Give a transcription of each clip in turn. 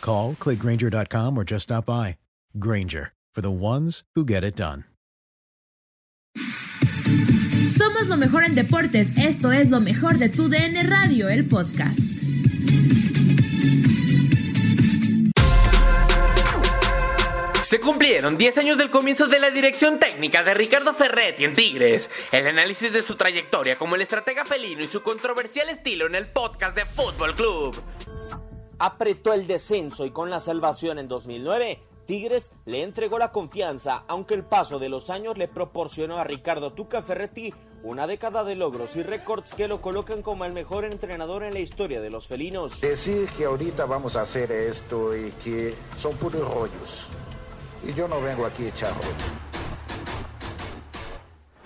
Call, clickgranger.com, or just stop by. Granger, for the ones who get it done. Somos lo mejor en deportes. Esto es lo mejor de tu DN Radio, el podcast. Se cumplieron 10 años del comienzo de la dirección técnica de Ricardo Ferretti en Tigres. El análisis de su trayectoria como el estratega felino y su controversial estilo en el podcast de Fútbol Club. Apretó el descenso y con la salvación en 2009, Tigres le entregó la confianza, aunque el paso de los años le proporcionó a Ricardo Tuca Ferretti una década de logros y récords que lo colocan como el mejor entrenador en la historia de los felinos. Decir que ahorita vamos a hacer esto y que son puros rollos. Y yo no vengo aquí a echar rollo.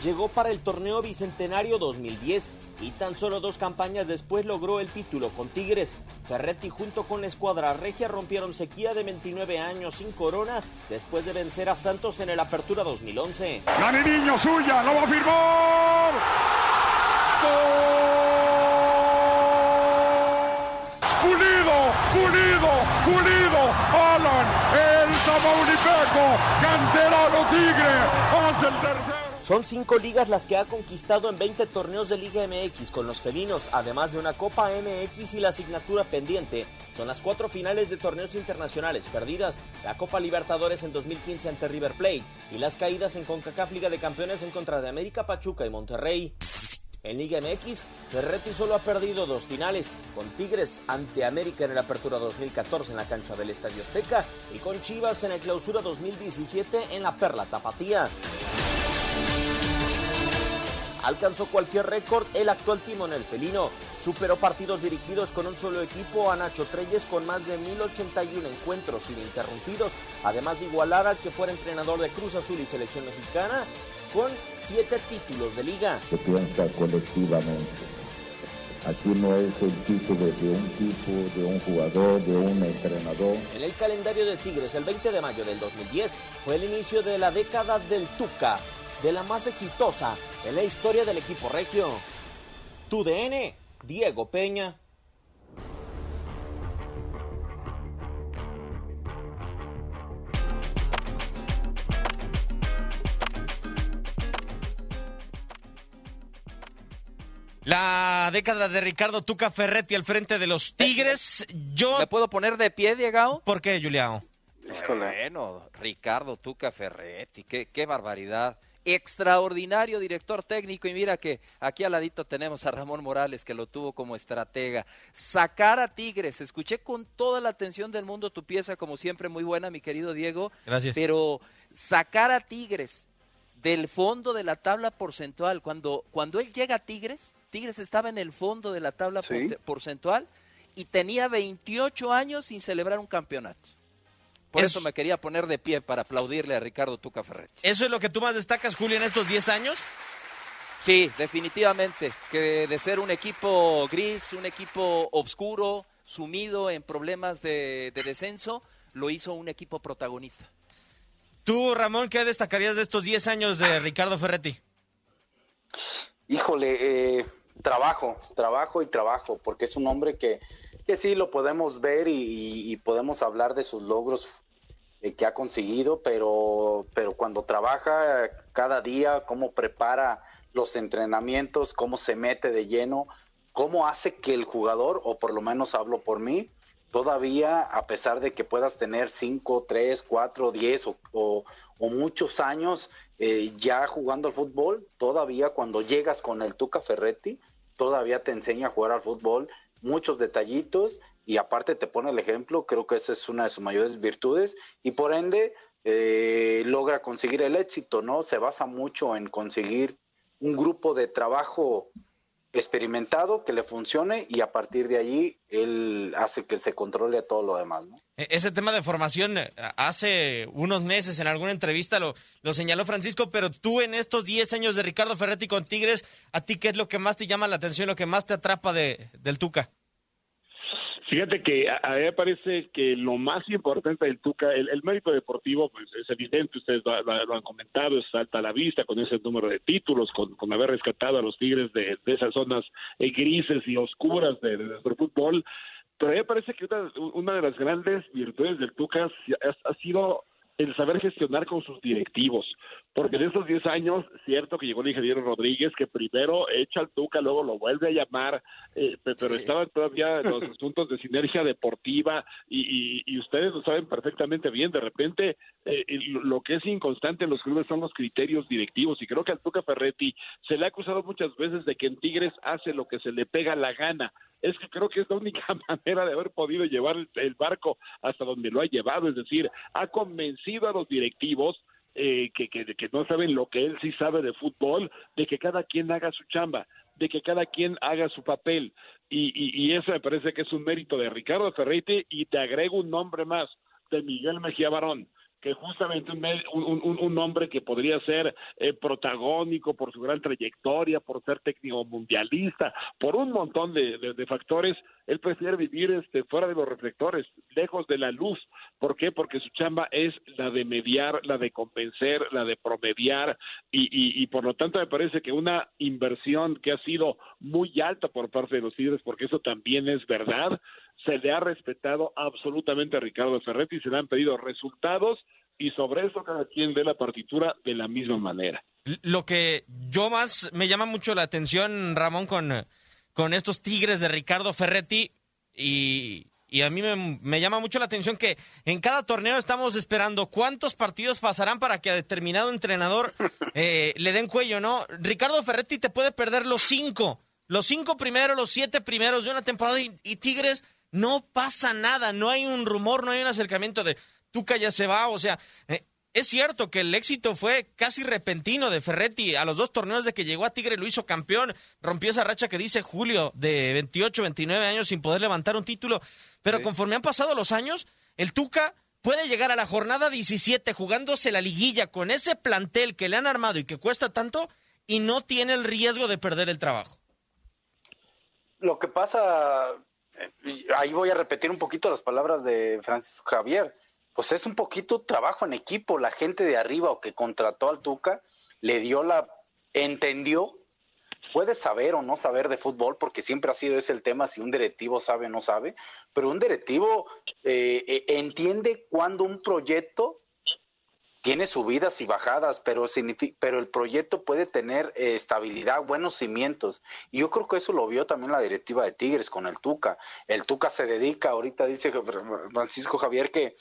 Llegó para el torneo bicentenario 2010 y tan solo dos campañas después logró el título con Tigres. Ferretti junto con la escuadra regia rompieron sequía de 29 años sin corona después de vencer a Santos en el Apertura 2011. La niño suya, lo va a firmar. ¡Pulido! ¡Pulido! ¡Pulido! ¡Alan! ¡El Tamaulipeco! ¡Canterano Tigre! ¡Hace el tercero! Son cinco ligas las que ha conquistado en 20 torneos de Liga MX con los felinos, además de una Copa MX y la asignatura pendiente. Son las cuatro finales de torneos internacionales perdidas, la Copa Libertadores en 2015 ante River Plate y las caídas en CONCACAF Liga de Campeones en contra de América Pachuca y Monterrey. En Liga MX, Ferretti solo ha perdido dos finales, con Tigres ante América en el Apertura 2014 en la cancha del Estadio Azteca y con Chivas en el Clausura 2017 en la Perla Tapatía. Alcanzó cualquier récord el actual timonel felino. Superó partidos dirigidos con un solo equipo a Nacho Treyes con más de 1081 encuentros ininterrumpidos, además de igualar al que fuera entrenador de Cruz Azul y Selección Mexicana con siete títulos de liga. Se piensa colectivamente. Aquí no es el título de un tipo, de un jugador, de un entrenador. En el calendario de Tigres, el 20 de mayo del 2010 fue el inicio de la década del Tuca, de la más exitosa en la historia del equipo regio. Tu DN, Diego Peña. La década de Ricardo Tuca Ferretti al frente de los Tigres. Yo. ¿Me puedo poner de pie, Diego? ¿Por qué, Julián? Bueno, Ricardo Tuca Ferretti, qué, qué barbaridad. Extraordinario director técnico y mira que aquí al ladito tenemos a Ramón Morales que lo tuvo como estratega. Sacar a Tigres, escuché con toda la atención del mundo tu pieza como siempre muy buena mi querido Diego. Gracias. Pero sacar a Tigres del fondo de la tabla porcentual. Cuando, cuando él llega a Tigres, Tigres estaba en el fondo de la tabla porcentual y tenía 28 años sin celebrar un campeonato. Por eso, me quería poner de pie para aplaudirle a Ricardo Tuca Ferretti. ¿Eso es lo que tú más destacas, Julio, en estos 10 años? Sí, definitivamente. Que de ser un equipo gris, un equipo oscuro, sumido en problemas de, descenso, lo hizo un equipo protagonista. Tú, Ramón, ¿qué destacarías de estos 10 años de Ricardo Ferretti? Híjole, eh, trabajo, trabajo y trabajo, porque es un hombre que, que sí lo podemos ver y, podemos hablar de sus logros eh, que ha conseguido, pero, pero cuando trabaja cada día, cómo prepara los entrenamientos, cómo se mete de lleno, cómo hace que el jugador, o por lo menos hablo por mí, todavía, a pesar de que puedas tener 5, 3, 4, 10 o, muchos años eh, ya jugando al fútbol, todavía cuando llegas con el Tuca Ferretti, todavía te enseña a jugar al fútbol, muchos detallitos y aparte te pone el ejemplo, creo que esa es una de sus mayores virtudes y por ende eh, logra conseguir el éxito, ¿no? Se basa mucho en conseguir un grupo de trabajo experimentado que le funcione y a partir de allí él hace que se controle a todo lo demás. ¿no? E-, ese tema de formación eh, hace unos meses en alguna entrevista lo, lo señaló Francisco, pero tú en estos 10 años de Ricardo Ferretti con Tigres, ¿a ti qué es lo que más te llama la atención, lo que más te atrapa de, del Tuca? Fíjate que a, mí me parece que lo más importante del Tuca, el, mérito deportivo, pues es evidente, ustedes lo, han comentado, es alta a la vista con ese número de títulos, con, haber rescatado a los Tigres de, esas zonas eh, grises y oscuras de, nuestro fútbol. Pero a mí me parece que una, de las grandes virtudes del Tuca ha sido el saber gestionar con sus directivos. Porque en esos 10 años, cierto que llegó el ingeniero Rodríguez, que primero echa al Tuca, luego lo vuelve a llamar, eh, pero estaban todavía los asuntos de sinergia deportiva y, ustedes lo saben perfectamente bien. De repente, eh, lo que es inconstante en los clubes son los criterios directivos y creo que al Tuca Ferretti se le ha acusado muchas veces de que en Tigres hace lo que se le pega la gana. Es que creo que es la única manera de haber podido llevar el barco hasta donde lo ha llevado, es decir, ha convencido a los directivos eh, que, que, que, no saben lo que él sí sabe de fútbol, de que cada quien haga su chamba, de que cada quien haga su papel. Y, y, y eso me parece que es un mérito de Ricardo Ferretti y te agrego un nombre más, de Miguel Mejía Barón que justamente un, un, un hombre que podría ser eh, protagónico por su gran trayectoria, por ser técnico mundialista, por un montón de, de, factores, él prefiere vivir este, fuera de los reflectores, lejos de la luz. ¿Por qué? Porque su chamba es la de mediar, la de convencer, la de promediar y, y, y por lo tanto me parece que una inversión que ha sido muy alta por parte de los Tigres, porque eso también es verdad, se le ha respetado absolutamente a Ricardo Ferretti, se le han pedido resultados y sobre eso cada quien ve la partitura de la misma manera. Lo que yo más me llama mucho la atención, Ramón, con, con estos Tigres de Ricardo Ferretti y, y a mí me, llama mucho la atención que en cada torneo estamos esperando cuántos partidos pasarán para que a determinado entrenador eh, le den cuello, ¿no? Ricardo Ferretti te puede perder los cinco, los cinco primeros, los siete primeros de una temporada y Tigres no pasa nada, no hay un rumor, no hay un acercamiento de Tuca ya se va, o sea, eh, es cierto que el éxito fue casi repentino de Ferretti a los dos torneos de que llegó a Tigre lo hizo campeón, rompió esa racha que dice Julio de 28, 29 años sin poder levantar un título, pero conforme han pasado los años, el Tuca puede llegar a la jornada 17 jugándose la liguilla con ese plantel que le han armado y que cuesta tanto y no tiene el riesgo de perder el trabajo. Lo que pasa, ahí voy a repetir un poquito las palabras de Francisco Javier. Pues es un poquito trabajo en equipo. La gente de arriba o que contrató al Tuca le dio la. entendió. Puede saber o no saber de fútbol, porque siempre ha sido ese el tema, si un directivo sabe o no sabe, pero un directivo eh, eh, entiende cuando un proyecto tiene subidas y bajadas, pero, pero el proyecto puede tener eh, estabilidad, buenos cimientos. Y yo creo que eso lo vio también la directiva de Tigres con el Tuca. El Tuca se dedica, ahorita dice Francisco Javier que,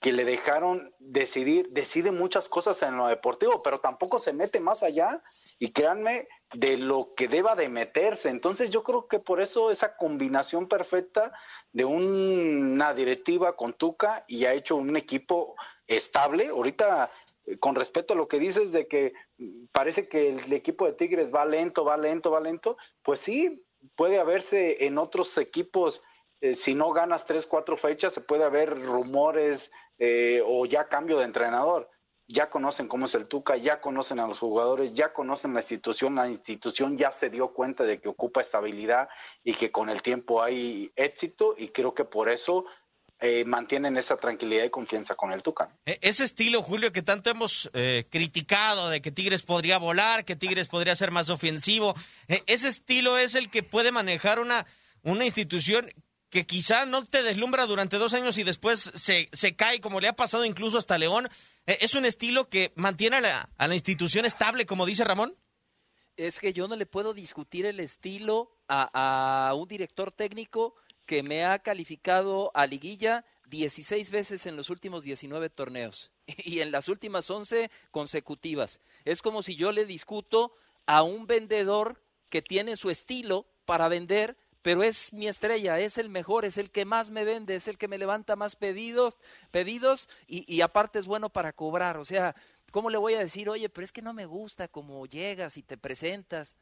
que le dejaron decidir, decide muchas cosas en lo deportivo, pero tampoco se mete más allá y créanme de lo que deba de meterse. Entonces yo creo que por eso esa combinación perfecta de una directiva con Tuca y ha hecho un equipo estable. Ahorita con respecto a lo que dices de que parece que el equipo de Tigres va lento, va lento, va lento, pues sí, puede haberse en otros equipos, eh, si no ganas tres, cuatro fechas, se puede haber rumores eh, o ya cambio de entrenador. Ya conocen cómo es el Tuca, ya conocen a los jugadores, ya conocen la institución, la institución ya se dio cuenta de que ocupa estabilidad y que con el tiempo hay éxito y creo que por eso eh, mantienen esa tranquilidad y confianza con el Tuca. E, ese estilo, Julio, que tanto hemos eh, criticado de que Tigres podría volar, que Tigres podría ser más ofensivo, e, ese estilo es el que puede manejar una, una institución que quizá no te deslumbra durante dos años y después se, se cae, como le ha pasado incluso hasta León. E, ¿Es un estilo que mantiene a la, a la institución estable, como dice Ramón? Es que yo no le puedo discutir el estilo a, a un director técnico que me ha calificado a liguilla 16 veces en los últimos 19 torneos y en las últimas 11 consecutivas. Es como si yo le discuto a un vendedor que tiene su estilo para vender, pero es mi estrella, es el mejor, es el que más me vende, es el que me levanta más pedidos, pedidos y, y aparte es bueno para cobrar. O sea, ¿cómo le voy a decir, oye, pero es que no me gusta cómo llegas y te presentas?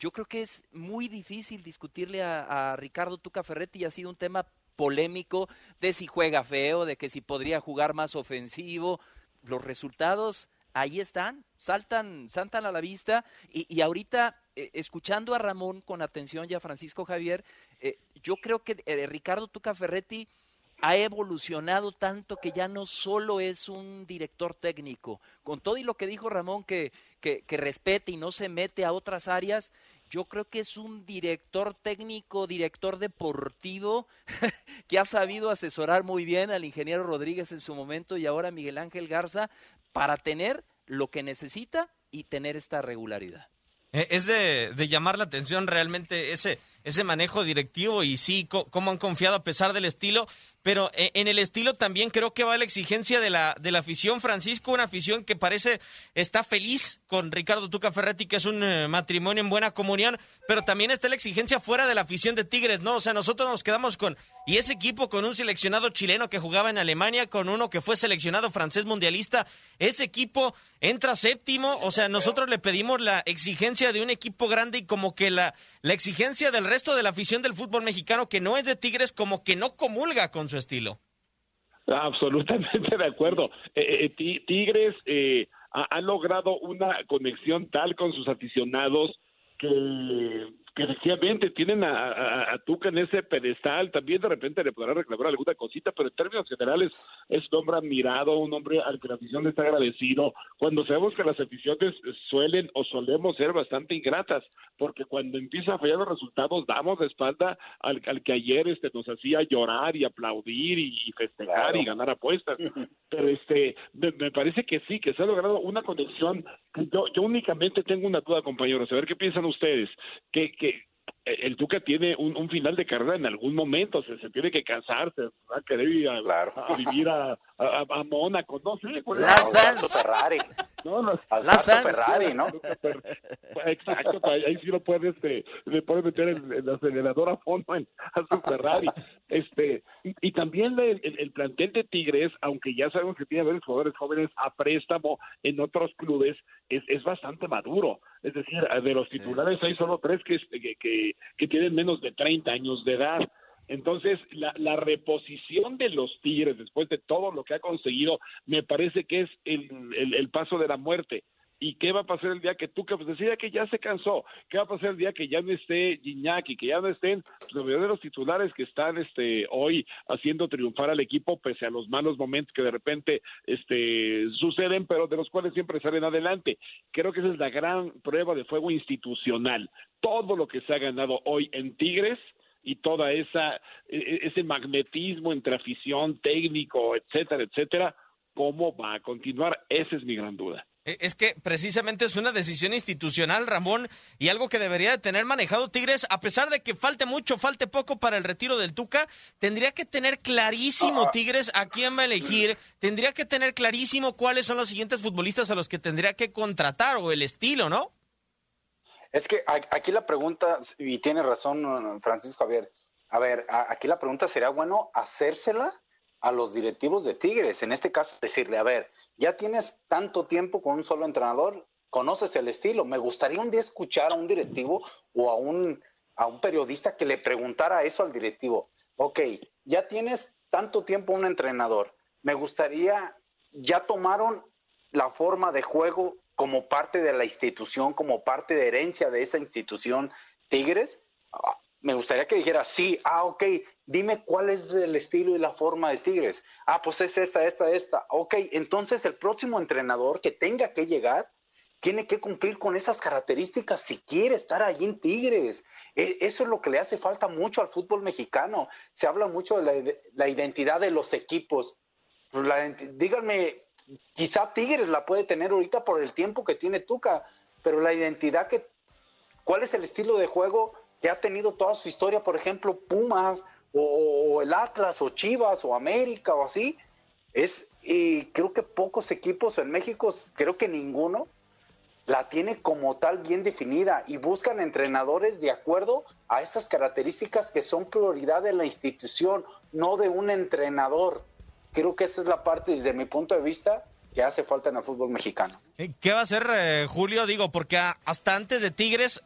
Yo creo que es muy difícil discutirle a, Ricardo Tuca Ferretti y ha sido un tema polémico de si juega feo, de que si podría jugar más ofensivo. Los resultados ahí están, saltan, saltan a la vista y, y ahorita eh, escuchando a Ramón con atención y a Francisco Javier, eh, yo creo que eh, Ricardo Tuca Ferretti ha evolucionado tanto que ya no solo es un director técnico. Con todo y lo que dijo Ramón, que, que, que, respete y no se mete a otras áreas, yo creo que es un director técnico, director deportivo, que ha sabido asesorar muy bien al ingeniero Rodríguez en su momento y ahora Miguel Ángel Garza para tener lo que necesita y tener esta regularidad. Es de, de llamar la atención realmente ese, ese manejo directivo y sí, cómo han confiado a pesar del estilo, pero eh, en el estilo también creo que va la exigencia de la, de la afición, Francisco, una afición que parece está feliz con Ricardo Tuca Ferretti, que es un eh, matrimonio en buena comunión, pero también está la exigencia fuera de la afición de Tigres, ¿no? O sea, nosotros nos quedamos con, y ese equipo con un seleccionado chileno que jugaba en Alemania, con uno que fue seleccionado francés mundialista, ese equipo entra séptimo, o sea, nosotros le pedimos la exigencia de un equipo grande y como que la, la exigencia del resto de la afición del fútbol mexicano que no es de Tigres como que no comulga con su estilo. Absolutamente de acuerdo. Eh, eh, tigres eh, ha, ha, logrado una conexión tal con sus aficionados que que efectivamente tienen a, a, a, Tuca en ese pedestal, también de repente le podrá reclamar alguna cosita, pero en términos generales es un hombre admirado, un hombre al que la afición le está agradecido, cuando sabemos que las aficiones suelen o solemos ser bastante ingratas, porque cuando empieza a fallar los resultados damos de espalda al, al que ayer este, nos hacía llorar y aplaudir y, y festejar claro. y ganar apuestas, pero este me, me, parece que sí, que se ha logrado una conexión, yo, yo únicamente tengo una duda compañeros, a ver qué piensan ustedes, que que el Tuca tiene un, un, final de carrera en algún momento, se, se tiene que casar, se va a querer ir a, claro. a vivir a, a, a, Mónaco, no sé. ¿cuál Las. Ferrari. No, no. Las Ferrari, ¿no? Exacto, ahí sí lo puedes, este, le puedes meter el, el, acelerador a fondo en, a su Ferrari. este y, y también el, el, el, plantel de Tigres, aunque ya sabemos que tiene varios jugadores jóvenes a préstamo en otros clubes, es, es bastante maduro. Es decir, de los titulares hay solo tres que, que, que, que tienen menos de 30 años de edad. Entonces, la, la, reposición de los Tigres, después de todo lo que ha conseguido, me parece que es el, el, el paso de la muerte. ¿Y qué va a pasar el día que Tuca pues decida que ya se cansó? ¿Qué va a pasar el día que ya no esté Gignac y que ya no estén los verdaderos titulares que están este hoy haciendo triunfar al equipo pese a los malos momentos que de repente este suceden, pero de los cuales siempre salen adelante? Creo que esa es la gran prueba de fuego institucional. Todo lo que se ha ganado hoy en Tigres y toda esa ese magnetismo entre afición, técnico, etcétera, etcétera, ¿cómo va a continuar? Esa es mi gran duda. Es que precisamente es una decisión institucional, Ramón, y algo que debería de tener manejado Tigres, a pesar de que falte mucho, falte poco para el retiro del Tuca, tendría que tener clarísimo Tigres a quién va a elegir, tendría que tener clarísimo cuáles son los siguientes futbolistas a los que tendría que contratar o el estilo, ¿no? Es que aquí la pregunta, y tiene razón Francisco Javier, a ver, aquí la pregunta sería, bueno, hacérsela a los directivos de Tigres. En este caso, decirle, a ver, ya tienes tanto tiempo con un solo entrenador, conoces el estilo. Me gustaría un día escuchar a un directivo o a un, a un periodista que le preguntara eso al directivo. Ok, ya tienes tanto tiempo un entrenador. Me gustaría, ya tomaron la forma de juego como parte de la institución, como parte de herencia de esa institución Tigres. Me gustaría que dijera, sí, ah, ok, dime cuál es el estilo y la forma de Tigres. Ah, pues es esta, esta, esta. Ok, entonces el próximo entrenador que tenga que llegar tiene que cumplir con esas características si quiere estar allí en Tigres. E, eso es lo que le hace falta mucho al fútbol mexicano. Se habla mucho de la, identidad de los equipos. díganme, quizá Tigres la puede tener ahorita por el tiempo que tiene Tuca, pero la identidad que, ¿cuál es el estilo de juego que ha tenido toda su historia? Por ejemplo, Pumas o, el Atlas o Chivas o América o así. Es, y creo que pocos equipos en México, creo que ninguno, la tiene como tal bien definida y buscan entrenadores de acuerdo a estas características que son prioridad de la institución, no de un entrenador. Creo que esa es la parte, desde mi punto de vista, que hace falta en el fútbol mexicano. ¿Qué va a hacer eh, Julio? Digo, porque hasta antes de Tigres,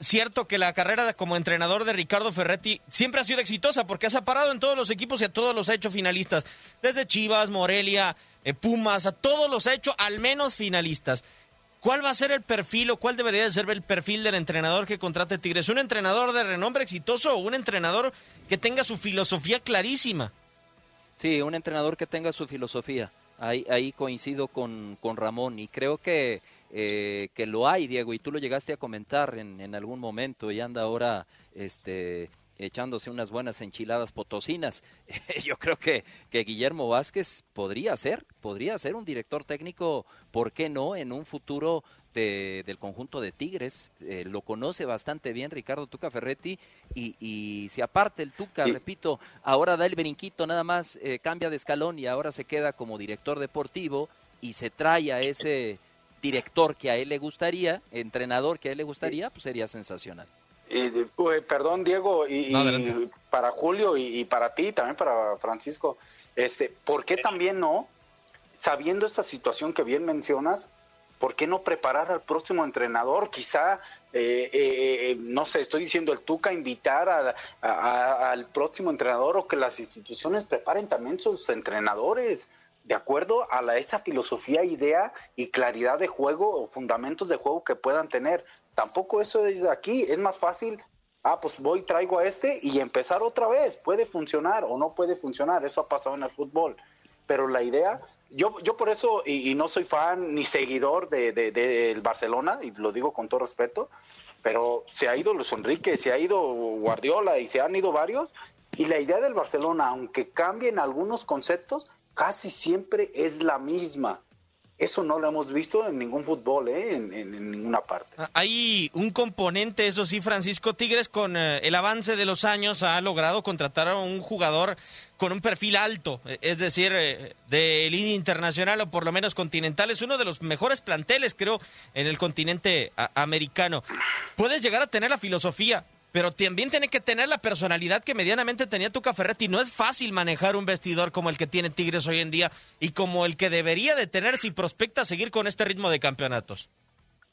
cierto que la carrera como entrenador de Ricardo Ferretti siempre ha sido exitosa porque ha parado en todos los equipos y a todos los ha hecho finalistas. Desde Chivas, Morelia, eh, Pumas, a todos los ha hecho al menos finalistas. ¿Cuál va a ser el perfil o cuál debería ser el perfil del entrenador que contrate Tigres? ¿Un entrenador de renombre exitoso o un entrenador que tenga su filosofía clarísima? Sí, un entrenador que tenga su filosofía. Ahí, ahí coincido con, con Ramón y creo que, eh, que lo hay, Diego, y tú lo llegaste a comentar en, en algún momento y anda ahora este, echándose unas buenas enchiladas potosinas. Yo creo que, que Guillermo Vázquez podría ser, podría ser un director técnico, ¿por qué no? En un futuro de, del conjunto de Tigres. Eh, lo conoce bastante bien Ricardo Tuca Ferretti y, y si aparte el Tuca, repito, ahora da el brinquito nada más, eh, cambia de escalón y ahora se queda como director deportivo y se trae a ese director que a él le gustaría, entrenador que a él le gustaría, pues sería sensacional. Eh, perdón, Diego, y, para Julio y, para ti, también para Francisco, este, ¿por qué también no, sabiendo esta situación que bien mencionas, ¿por qué no preparar al próximo entrenador? Quizá, eh, eh, no sé, estoy diciendo el Tuca, invitar al próximo entrenador o que las instituciones preparen también sus entrenadores de acuerdo a esta filosofía, idea y claridad de juego o fundamentos de juego que puedan tener. Tampoco eso es aquí, es más fácil, ah, pues voy, traigo a este y empezar otra vez. Puede funcionar o no puede funcionar, eso ha pasado en el fútbol. Pero la idea, yo, yo por eso, y, no soy fan ni seguidor del de, de, Barcelona, y lo digo con todo respeto, pero se ha ido Luis Enrique, se ha ido Guardiola y se han ido varios, y la idea del Barcelona, aunque cambien algunos conceptos, casi siempre es la misma. Eso no lo hemos visto en ningún fútbol, ¿eh? en, ninguna parte. Ah, hay un componente, eso sí, Francisco Tigres, con eh, el avance de los años ha logrado contratar a un jugador con un perfil alto, eh, es decir, de línea internacional o por lo menos continental. Es uno de los mejores planteles, creo, en el continente americano. Puedes llegar a tener la filosofía, pero también tiene que tener la personalidad que medianamente tenía Tuca Ferretti. No es fácil manejar un vestidor como el que tiene Tigres hoy en día y como el que debería de tener si prospecta seguir con este ritmo de campeonatos.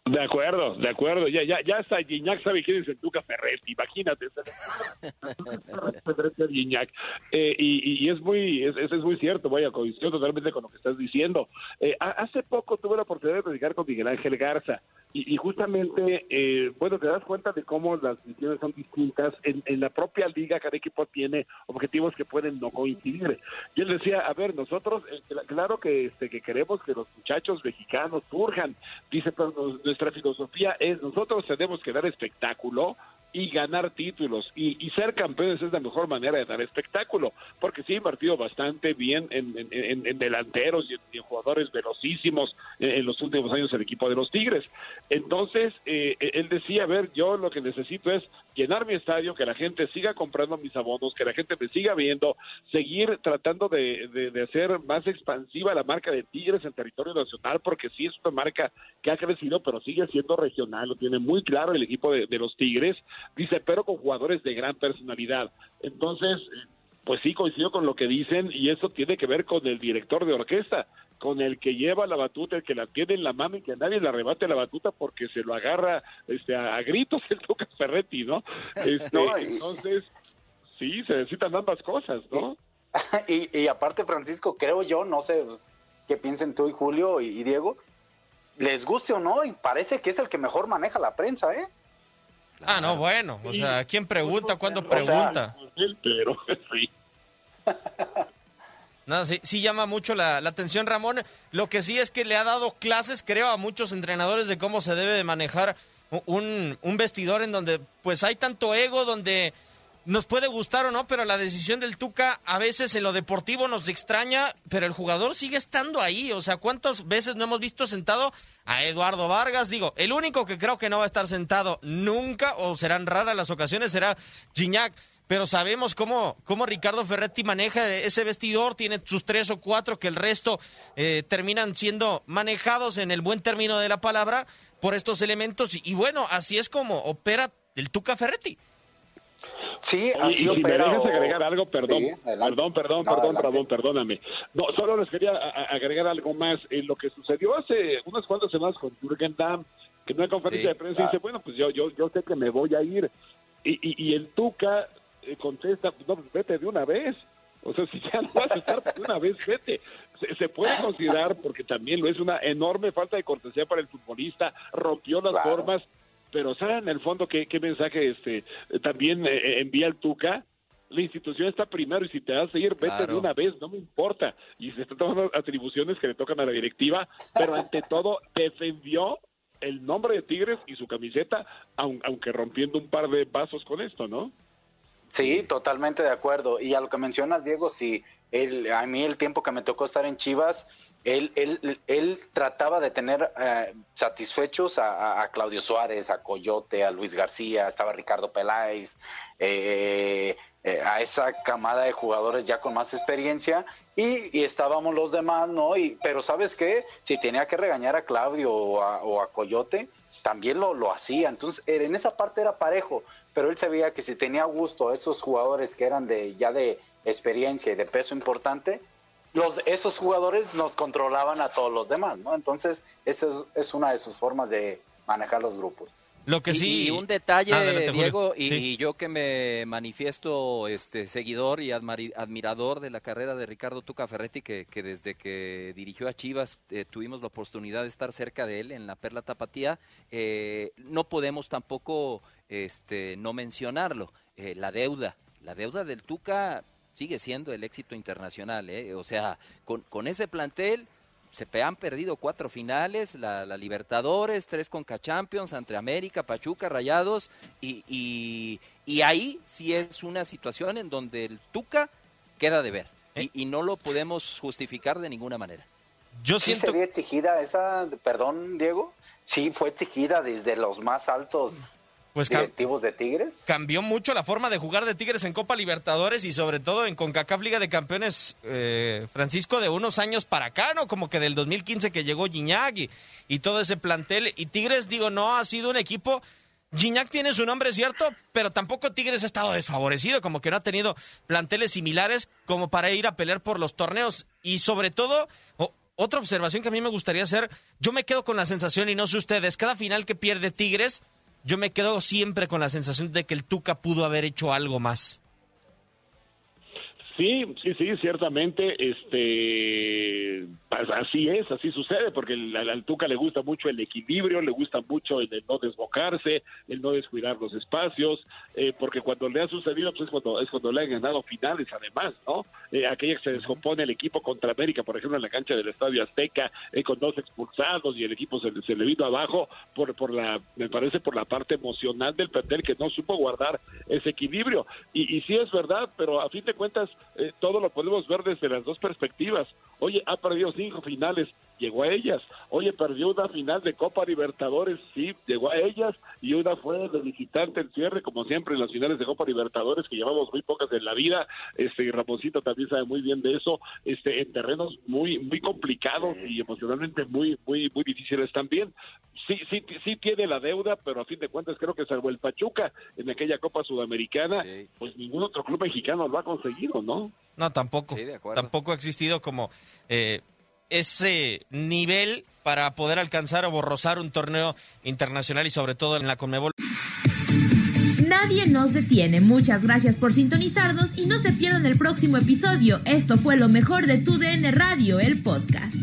De acuerdo, de acuerdo. Ya, ya, ya hasta Gignac sabe quién es el Tuca Ferretti, imagínate. eh, y, es muy, es, es muy cierto, vaya, coincido totalmente con lo que estás diciendo. Eh, hace poco tuve la oportunidad de platicar con Miguel Ángel Garza y, justamente, eh, bueno, te das cuenta de cómo las decisiones son distintas. En, en, la propia liga, cada equipo tiene objetivos que pueden no coincidir. Y él decía, a ver, nosotros, eh, claro que, este, que queremos que los muchachos mexicanos surjan. Dice, pero nuestra filosofía es, nosotros tenemos que dar espectáculo, y ganar títulos. Y, y, ser campeones es la mejor manera de dar espectáculo, porque sí ha invertido bastante bien en, en, delanteros y en, jugadores velocísimos en, los últimos años el equipo de los Tigres. Entonces, eh, él decía, a ver, yo lo que necesito es llenar mi estadio, que la gente siga comprando mis abonos, que la gente me siga viendo, seguir tratando de, de, hacer más expansiva la marca de Tigres en territorio nacional, porque sí es una marca que ha crecido, pero sigue siendo regional, lo tiene muy claro el equipo de, de los Tigres, dice, pero con jugadores de gran personalidad. Entonces, pues sí coincido con lo que dicen y eso tiene que ver con el director de orquesta, con el que lleva la batuta, el que la tiene en la mano y que nadie le arrebate la batuta porque se lo agarra este, a, gritos el Tuca Ferretti, ¿no? Este, Entonces, sí, se necesitan ambas cosas, ¿no? Y, y, aparte, Francisco, creo yo, no sé qué piensen tú y Julio y, Diego, les guste o no, y parece que es el que mejor maneja la prensa, ¿eh? Ah, no, bueno, o sea, ¿quién pregunta? ¿Cuándo pregunta? pero sí. No, sí, sí llama mucho la, atención Ramón. Lo que sí es que le ha dado clases, creo, a muchos entrenadores de cómo se debe de manejar un, un vestidor en donde pues hay tanto ego, donde nos puede gustar o no, pero la decisión del Tuca a veces en lo deportivo nos extraña, pero el jugador sigue estando ahí. O sea, ¿cuántas veces no hemos visto sentado a Eduardo Vargas? Digo, el único que creo que no va a estar sentado nunca, o serán raras las ocasiones, será Gignac. Pero sabemos cómo, cómo Ricardo Ferretti maneja ese vestidor, tiene sus tres o cuatro que el resto eh, terminan siendo manejados en el buen término de la palabra por estos elementos. y bueno, así es como opera el Tuca Ferretti. Sí, así si me dejas agregar algo, perdón, perdón, perdón, perdón, perdón, perdóname. No, solo les quería agregar algo más. En lo que sucedió hace unas cuantas semanas con Jürgen Damm, que en una conferencia de prensa dice, bueno, pues yo, yo, yo sé que me voy a ir. Y, y, el Tuca contesta, pues no, pues vete de una vez. O sea, si ya no vas a estar de una vez, vete. Se, puede considerar, porque también lo es una enorme falta de cortesía para el futbolista, rompió las formas pero ¿saben en el fondo qué, qué mensaje este también eh, eh, envía el Tuca? La institución está primero y si te vas a ir, vete de una vez, no me importa. Y se están tomando atribuciones que le tocan a la directiva, pero ante todo defendió el nombre de Tigres y su camiseta, aunque rompiendo un par de vasos con esto, ¿no? Sí, totalmente de acuerdo. Y a lo que mencionas, Diego, sí, a mí el tiempo que me tocó estar en Chivas, él, él, él trataba de tener eh, satisfechos a, Claudio Suárez, a Coyote, a Luis García, estaba Ricardo Peláez, eh, eh, a esa camada de jugadores ya con más experiencia y, estábamos los demás, ¿no? Y, pero sabes qué, si tenía que regañar a Claudio o a, Coyote, también lo, lo hacía. Entonces, en esa parte era parejo, pero él sabía que si tenía gusto a esos jugadores que eran de ya de experiencia y de peso importante, los, esos jugadores nos controlaban a todos los demás, ¿no? Entonces, esa es, una de sus formas de manejar los grupos. Lo que sí. Y, un detalle, Diego, y, yo que me manifiesto este seguidor y admirador de la carrera de Ricardo Tuca Ferretti, que, desde que dirigió a Chivas eh, tuvimos la oportunidad de estar cerca de él en la Perla Tapatía, eh, no podemos tampoco este, no mencionarlo. Eh, la deuda, la deuda del Tuca sigue siendo el éxito internacional. ¿eh? O sea, con, con ese plantel se han perdido cuatro finales, la, Libertadores, tres Conca Champions, entre América, Pachuca, Rayados, y, y, ahí sí es una situación en donde el Tuca queda de ver, ¿Eh? y, no lo podemos justificar de ninguna manera. Yo ¿Sí sería exigida esa, perdón Diego, sí fue exigida desde los más altos pues directivos de Tigres. Cambió mucho la forma de jugar de Tigres en Copa Libertadores y sobre todo en CONCACAF Liga de Campeones, eh, Francisco, de unos años para acá, ¿no? Como que del 2015 que llegó Gignac y, todo ese plantel. Y Tigres, digo, no ha sido un equipo... Gignac tiene su nombre, cierto, pero tampoco Tigres ha estado desfavorecido, como que no ha tenido planteles similares como para ir a pelear por los torneos. Y sobre todo, otra observación que a mí me gustaría hacer, yo me quedo con la sensación, y no sé ustedes, cada final que pierde Tigres yo me quedo siempre con la sensación de que el Tuca pudo haber hecho algo más. Sí, sí, sí, ciertamente, este, pues así es, así sucede, porque al, Tuca le gusta mucho el equilibrio, le gusta mucho el, no desbocarse, el no descuidar los espacios, eh, porque cuando le ha sucedido, pues es cuando, es cuando le han ganado finales, además, ¿no? Eh, aquella que se descompone el equipo contra América, por ejemplo, en la cancha del Estadio Azteca, eh, con dos expulsados y el equipo se, se, le vino abajo por, por la, me parece, por la parte emocional del plantel que no supo guardar ese equilibrio. Y, y sí es verdad, pero a fin de cuentas, eh, todo lo podemos ver desde las dos perspectivas. Oye, ha perdido cinco finales, llegó a ellas. Oye, perdió una final de Copa Libertadores, sí, llegó a ellas, y una fue de visitante el cierre, como siempre en las finales de Copa Libertadores, que llevamos muy pocas en la vida, este, y Ramoncito también sabe muy bien de eso, este, en terrenos muy, muy complicados y emocionalmente muy, muy, muy difíciles también. Sí, sí, sí tiene la deuda, pero a fin de cuentas creo que salvo el Pachuca en aquella Copa Sudamericana, pues ningún otro club mexicano lo ha conseguido, ¿no? No, tampoco. tampoco ha existido como eh, ese nivel para poder alcanzar o borrosar un torneo internacional y sobre todo en la Conmebol. Nadie nos detiene. Muchas gracias por sintonizarnos y no se pierdan el próximo episodio. Esto fue lo mejor de Tu DN Radio, el podcast.